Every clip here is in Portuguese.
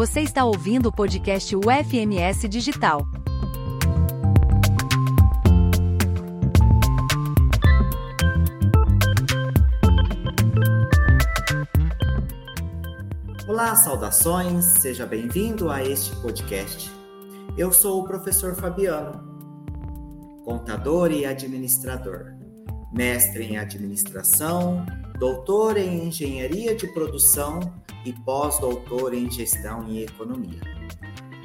Você está ouvindo o podcast UFMS Digital. Olá, saudações, seja bem-vindo a este podcast. Eu sou o professor Fabiano, contador e administrador, mestre em administração, doutor em engenharia de produção e pós-doutor em gestão e economia.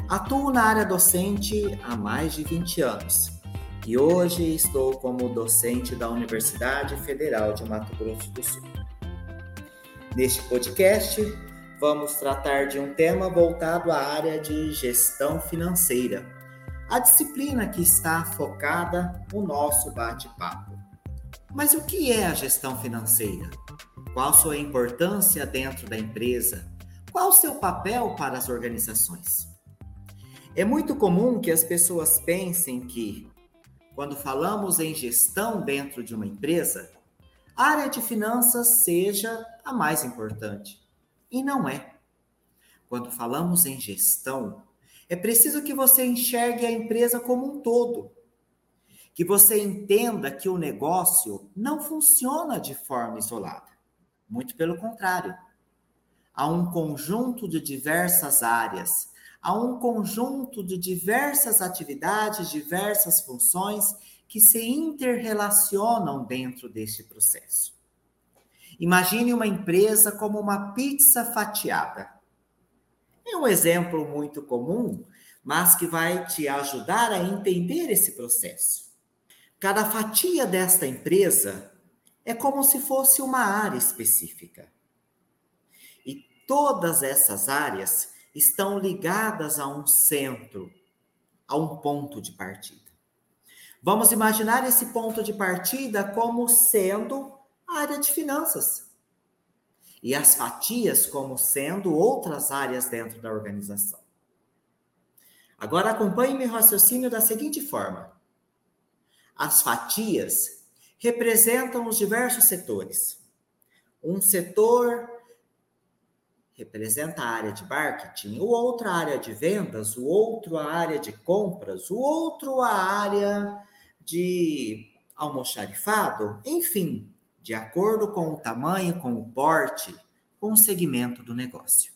Atuo na área docente há mais de 20 anos e hoje estou como docente da Universidade Federal de Mato Grosso do Sul. Neste podcast, vamos tratar de um tema voltado à área de gestão financeira, a disciplina que está focada no nosso bate-papo. Mas o que é a gestão financeira? Qual sua importância dentro da empresa? Qual o seu papel para as organizações? É muito comum que as pessoas pensem que, quando falamos em gestão dentro de uma empresa, a área de finanças seja a mais importante. E não é. Quando falamos em gestão, é preciso que você enxergue a empresa como um todo. Que você entenda que o negócio não funciona de forma isolada. Muito pelo contrário. Há um conjunto de diversas áreas, há um conjunto de diversas atividades, diversas funções que se interrelacionam dentro deste processo. Imagine uma empresa como uma pizza fatiada. É um exemplo muito comum, mas que vai te ajudar a entender esse processo. Cada fatia desta empresa é como se fosse uma área específica. E todas essas áreas estão ligadas a um centro, a um ponto de partida. Vamos imaginar esse ponto de partida como sendo a área de finanças. E as fatias como sendo outras áreas dentro da organização. Agora acompanhe meu raciocínio da seguinte forma: as fatias representam os diversos setores. Um setor representa a área de marketing, o outro a área de vendas, o outro a área de compras, o outro a área de almoxarifado, enfim, de acordo com o tamanho, com o porte, com o segmento do negócio.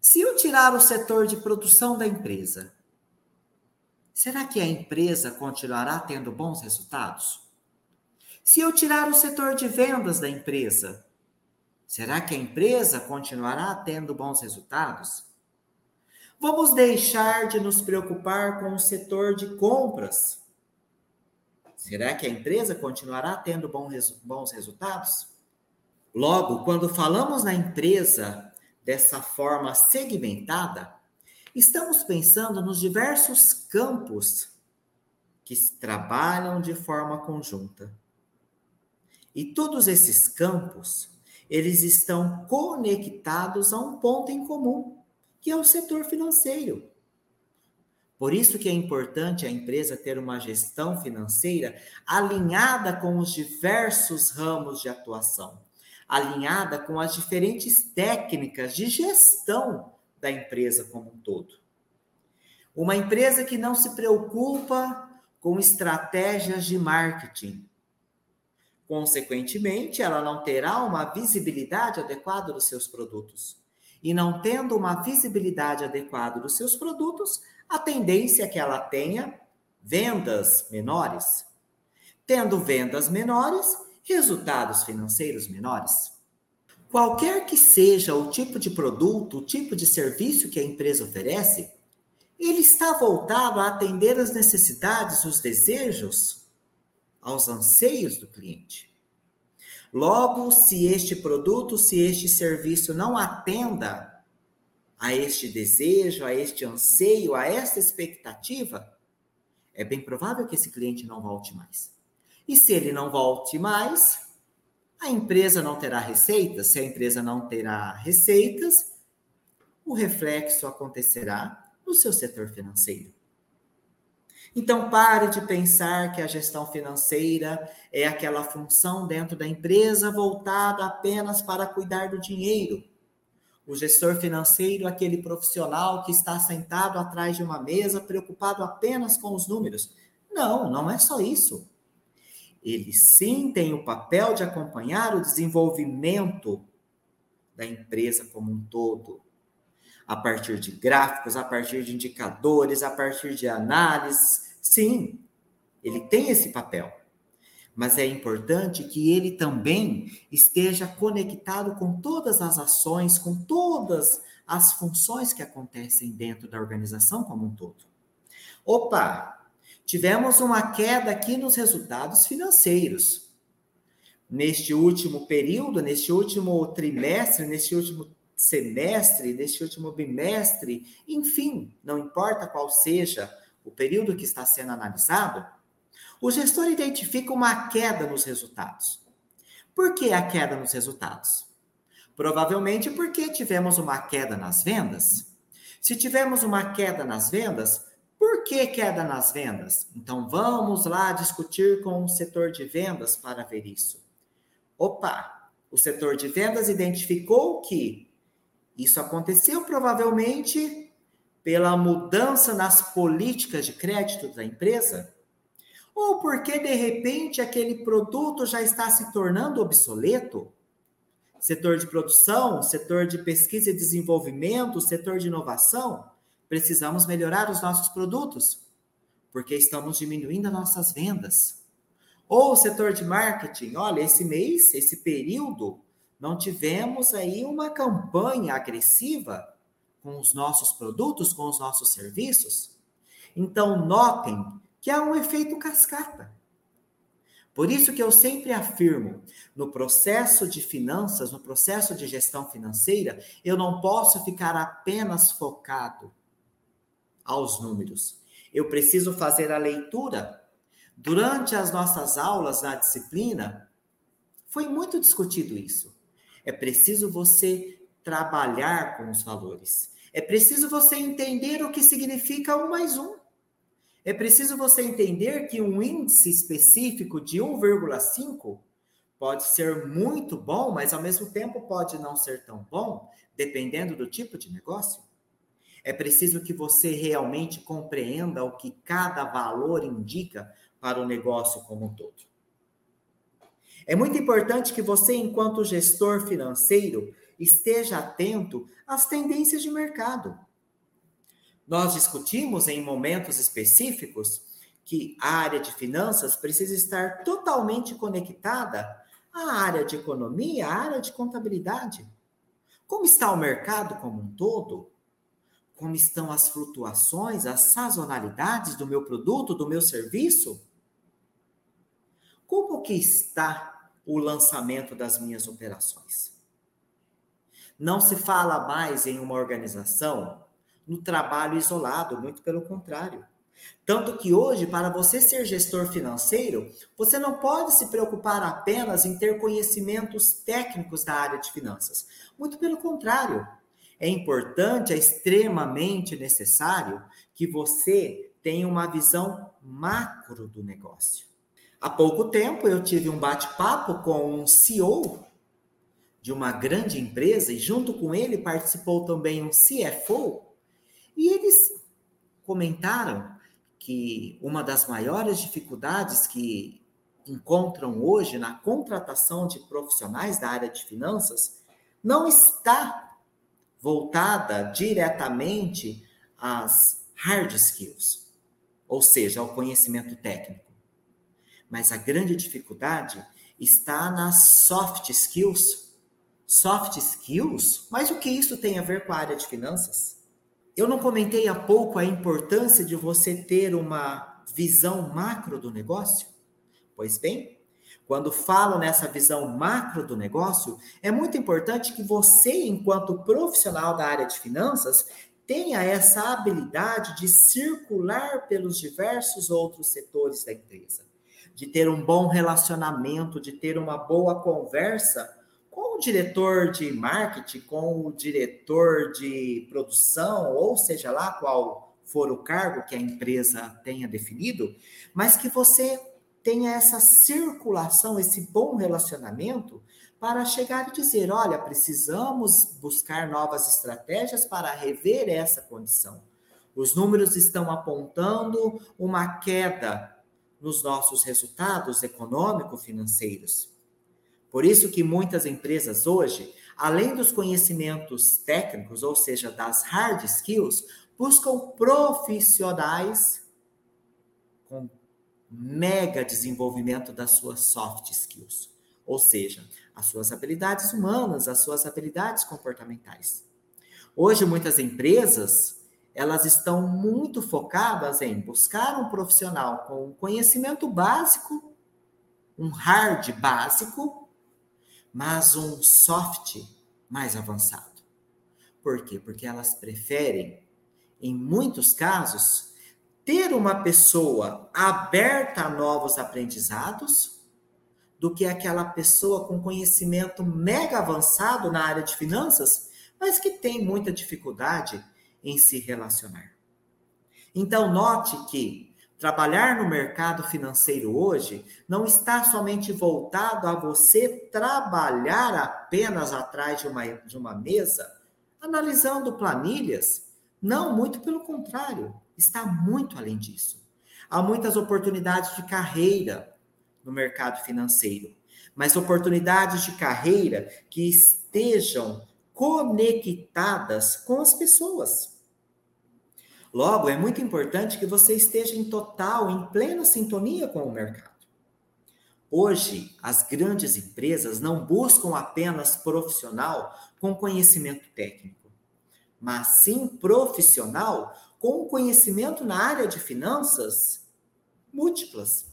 Se eu tirar o setor de produção da empresa, será que a empresa continuará tendo bons resultados? Se eu tirar o setor de vendas da empresa, será que a empresa continuará tendo bons resultados? Vamos deixar de nos preocupar com o setor de compras Será que a empresa continuará tendo bons resultados? Logo, quando falamos na empresa dessa forma segmentada, estamos pensando nos diversos campos que trabalham de forma conjunta. E todos esses campos, eles estão conectados a um ponto em comum, que é o setor financeiro. Por isso que é importante a empresa ter uma gestão financeira alinhada com os diversos ramos de atuação, alinhada com as diferentes técnicas de gestão da empresa como um todo. Uma empresa que não se preocupa com estratégias de marketing. Consequentemente, ela não terá uma visibilidade adequada dos seus produtos. E não tendo uma visibilidade adequada dos seus produtos, a tendência é que ela tenha vendas menores. Tendo vendas menores, resultados financeiros menores. Qualquer que seja o tipo de produto, o tipo de serviço que a empresa oferece, ele está voltado a atender as necessidades, os desejos, aos anseios do cliente. Logo, se este produto, se este serviço não atenda a este desejo, a este anseio, a esta expectativa, é bem provável que esse cliente não volte mais. E se ele não volte mais, a empresa não terá receitas. Se a empresa não terá receitas, o reflexo acontecerá no seu setor financeiro. Então, pare de pensar que a gestão financeira é aquela função dentro da empresa voltada apenas para cuidar do dinheiro. O gestor financeiro, aquele profissional que está sentado atrás de uma mesa, preocupado apenas com os números. Não, não é só isso. Ele sim tem o papel de acompanhar o desenvolvimento da empresa como um todo, a partir de gráficos, a partir de indicadores, a partir de análises. Sim, ele tem esse papel. Mas é importante que ele também esteja conectado com todas as ações, com todas as funções que acontecem dentro da organização como um todo. Opa, tivemos uma queda aqui nos resultados financeiros. Neste último período, neste último trimestre, neste último semestre, neste último bimestre, enfim, não importa qual seja o período que está sendo analisado, o gestor identifica uma queda nos resultados. Por que a queda nos resultados? Provavelmente porque tivemos uma queda nas vendas. Se tivemos uma queda nas vendas, por que queda nas vendas? Então vamos lá discutir com o setor de vendas para ver isso. Opa, o setor de vendas identificou que isso aconteceu provavelmente pela mudança nas políticas de crédito da empresa ou porque de repente aquele produto já está se tornando obsoleto? Setor de produção, setor de pesquisa e desenvolvimento, setor de inovação, precisamos melhorar os nossos produtos, porque estamos diminuindo as nossas vendas. Ou o setor de marketing, olha, esse mês, esse período, não tivemos aí uma campanha agressiva com os nossos produtos, com os nossos serviços. Então, notem que há um efeito cascata. Por isso que eu sempre afirmo, no processo de finanças, no processo de gestão financeira, eu não posso ficar apenas focado aos números. Eu preciso fazer a leitura. Durante as nossas aulas na disciplina, foi muito discutido isso. É preciso você trabalhar com os valores. É preciso você entender o que significa um mais um. É preciso você entender que um índice específico de 1,5 pode ser muito bom, mas ao mesmo tempo pode não ser tão bom, dependendo do tipo de negócio. É preciso que você realmente compreenda o que cada valor indica para o negócio como um todo. É muito importante que você, enquanto gestor financeiro, esteja atento às tendências de mercado. Nós discutimos em momentos específicos que a área de finanças precisa estar totalmente conectada à área de economia, à área de contabilidade. Como está o mercado como um todo? Como estão as flutuações, as sazonalidades do meu produto, do meu serviço? Como que está o lançamento das minhas operações? Não se fala mais em uma organização no trabalho isolado, muito pelo contrário. Tanto que hoje, para você ser gestor financeiro, você não pode se preocupar apenas em ter conhecimentos técnicos da área de finanças. Muito pelo contrário. É importante, é extremamente necessário que você tenha uma visão macro do negócio. Há pouco tempo eu tive um bate-papo com um CEO de uma grande empresa e junto com ele participou também um CFO e eles comentaram que uma das maiores dificuldades que encontram hoje na contratação de profissionais da área de finanças não está voltada diretamente às hard skills, ou seja, ao conhecimento técnico. Mas a grande dificuldade está nas soft skills. Soft skills? Mas o que isso tem a ver com a área de finanças? Eu não comentei há pouco a importância de você ter uma visão macro do negócio? Pois bem, quando falo nessa visão macro do negócio, é muito importante que você, enquanto profissional da área de finanças, tenha essa habilidade de circular pelos diversos outros setores da empresa, de ter um bom relacionamento, de ter uma boa conversa com o diretor de marketing, com o diretor de produção, ou seja lá qual for o cargo que a empresa tenha definido, mas que você tenha essa circulação, esse bom relacionamento, para chegar e dizer: olha, precisamos buscar novas estratégias para rever essa condição. Os números estão apontando uma queda nos nossos resultados econômico-financeiros. Por isso que muitas empresas hoje, além dos conhecimentos técnicos, ou seja, das hard skills, buscam profissionais com mega desenvolvimento das suas soft skills, ou seja, as suas habilidades humanas, as suas habilidades comportamentais. Hoje muitas empresas, elas estão muito focadas em buscar um profissional com conhecimento básico, um hard básico, mas um soft mais avançado. Por quê? Porque elas preferem, em muitos casos, ter uma pessoa aberta a novos aprendizados do que aquela pessoa com conhecimento mega avançado na área de finanças, mas que tem muita dificuldade em se relacionar. Então, note que trabalhar no mercado financeiro hoje não está somente voltado a você trabalhar apenas atrás de uma, de uma mesa, analisando planilhas. Não, muito pelo contrário está muito além disso. Há muitas oportunidades de carreira no mercado financeiro, mas oportunidades de carreira que estejam conectadas com as pessoas. Logo, é muito importante que você esteja em total, em plena sintonia com o mercado. Hoje, as grandes empresas não buscam apenas profissional com conhecimento técnico, mas sim profissional com conhecimento na área de finanças múltiplas.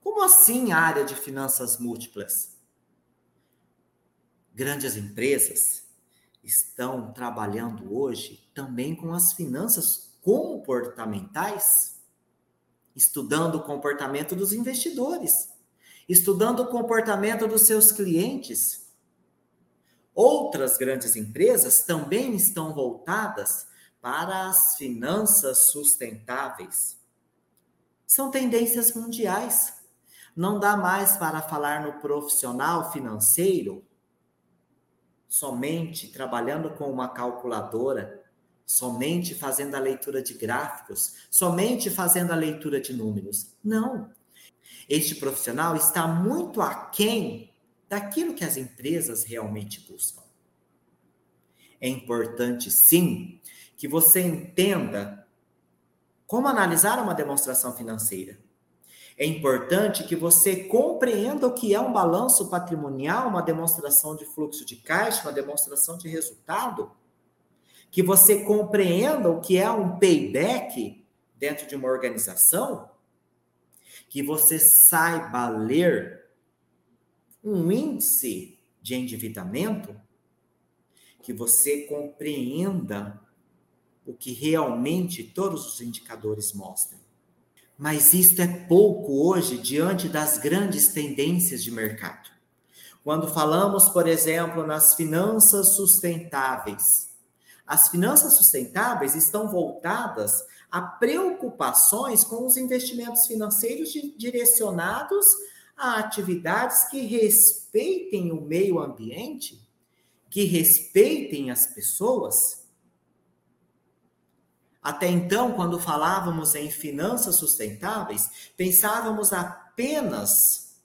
Como assim área de finanças múltiplas? Grandes empresas estão trabalhando hoje também com as finanças comportamentais, estudando o comportamento dos investidores, estudando o comportamento dos seus clientes. Outras grandes empresas também estão voltadas para as finanças sustentáveis. São tendências mundiais. Não dá mais para falar no profissional financeiro somente trabalhando com uma calculadora, somente fazendo a leitura de gráficos, somente fazendo a leitura de números. Não. Este profissional está muito aquém daquilo que as empresas realmente buscam. É importante, sim, que você entenda como analisar uma demonstração financeira. É importante que você compreenda o que é um balanço patrimonial, uma demonstração de fluxo de caixa, uma demonstração de resultado. Que você compreenda o que é um payback dentro de uma organização. Que você saiba ler um índice de endividamento. Que você compreenda que realmente todos os indicadores mostram. Mas isto é pouco hoje diante das grandes tendências de mercado. Quando falamos, por exemplo, nas finanças sustentáveis, as finanças sustentáveis estão voltadas a preocupações com os investimentos financeiros direcionados a atividades que respeitem o meio ambiente, que respeitem as pessoas até então, quando falávamos em finanças sustentáveis, pensávamos apenas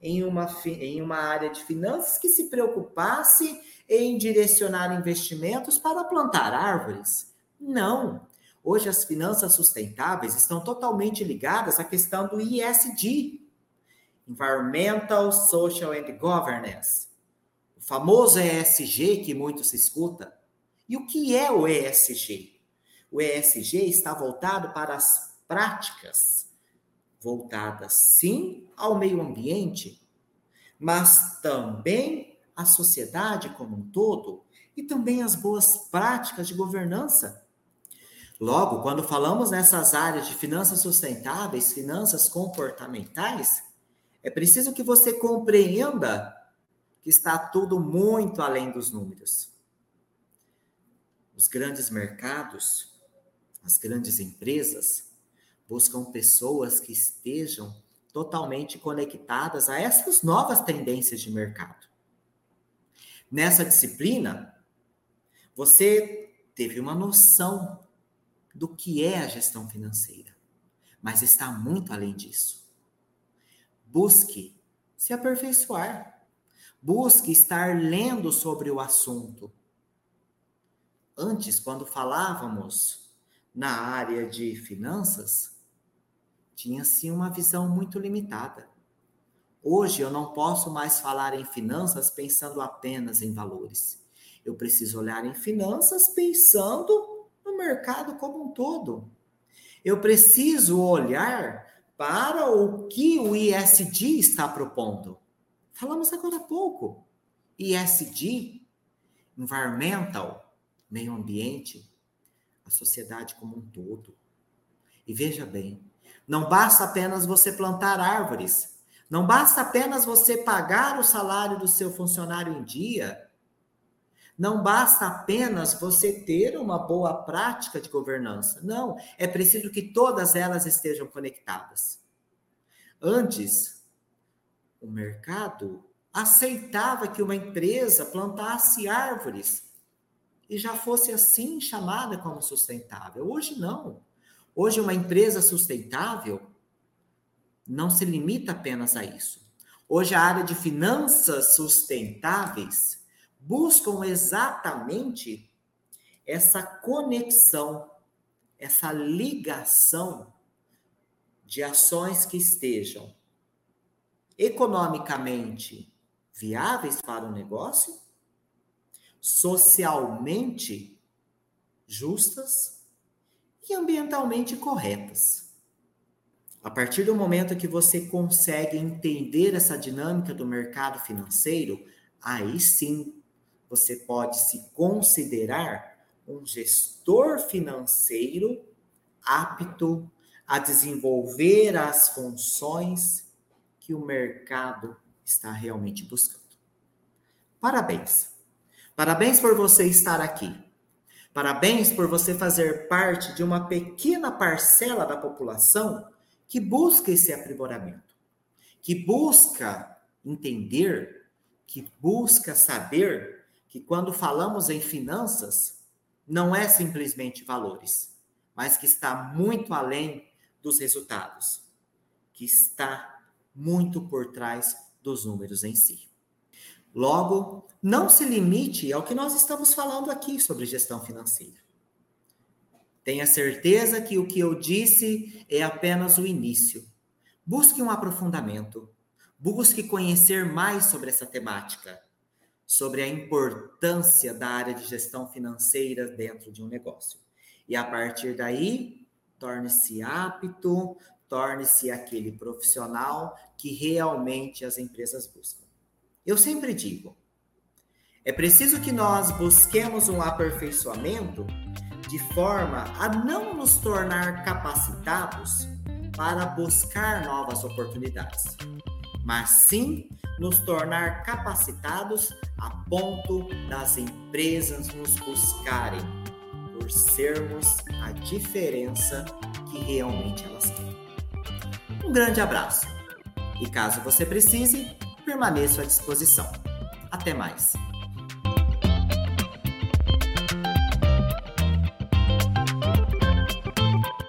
em uma, em uma área de finanças que se preocupasse em direcionar investimentos para plantar árvores. Não. Hoje, as finanças sustentáveis estão totalmente ligadas à questão do ISD Environmental, Social and Governance o famoso ESG que muito se escuta. E o que é o ESG? O ESG está voltado para as práticas voltadas sim ao meio ambiente, mas também à sociedade como um todo e também as boas práticas de governança. Logo, quando falamos nessas áreas de finanças sustentáveis, finanças comportamentais, é preciso que você compreenda que está tudo muito além dos números. Os grandes mercados as grandes empresas buscam pessoas que estejam totalmente conectadas a essas novas tendências de mercado. Nessa disciplina, você teve uma noção do que é a gestão financeira, mas está muito além disso. Busque se aperfeiçoar. Busque estar lendo sobre o assunto. Antes, quando falávamos na área de finanças, tinha-se uma visão muito limitada. Hoje eu não posso mais falar em finanças pensando apenas em valores. Eu preciso olhar em finanças pensando no mercado como um todo. Eu preciso olhar para o que o ISD está propondo. Falamos agora há pouco. ISD, environmental, meio ambiente, a sociedade como um todo. E veja bem, não basta apenas você plantar árvores, não basta apenas você pagar o salário do seu funcionário em dia, não basta apenas você ter uma boa prática de governança. Não, é preciso que todas elas estejam conectadas. Antes, o mercado aceitava que uma empresa plantasse árvores e já fosse assim chamada como sustentável. Hoje não. Hoje uma empresa sustentável não se limita apenas a isso. Hoje a área de finanças sustentáveis buscam exatamente essa conexão, essa ligação de ações que estejam economicamente viáveis para o negócio, socialmente justas e ambientalmente corretas. A partir do momento que você consegue entender essa dinâmica do mercado financeiro, aí sim você pode se considerar um gestor financeiro apto a desenvolver as funções que o mercado está realmente buscando. Parabéns. Parabéns por você estar aqui. Parabéns por você fazer parte de uma pequena parcela da população que busca esse aprimoramento, que busca entender, que busca saber que quando falamos em finanças, não é simplesmente valores, mas que está muito além dos resultados, que está muito por trás dos números em si. Logo, não se limite ao que nós estamos falando aqui sobre gestão financeira. Tenha certeza que o que eu disse é apenas o início. Busque um aprofundamento. Busque conhecer mais sobre essa temática sobre a importância da área de gestão financeira dentro de um negócio. E a partir daí, torne-se apto, torne-se aquele profissional que realmente as empresas buscam. Eu sempre digo, é preciso que nós busquemos um aperfeiçoamento de forma a não nos tornar capacitados para buscar novas oportunidades, mas sim nos tornar capacitados a ponto das empresas nos buscarem por sermos a diferença que realmente elas têm. Um grande abraço e caso você precise, permaneço à disposição. Até mais!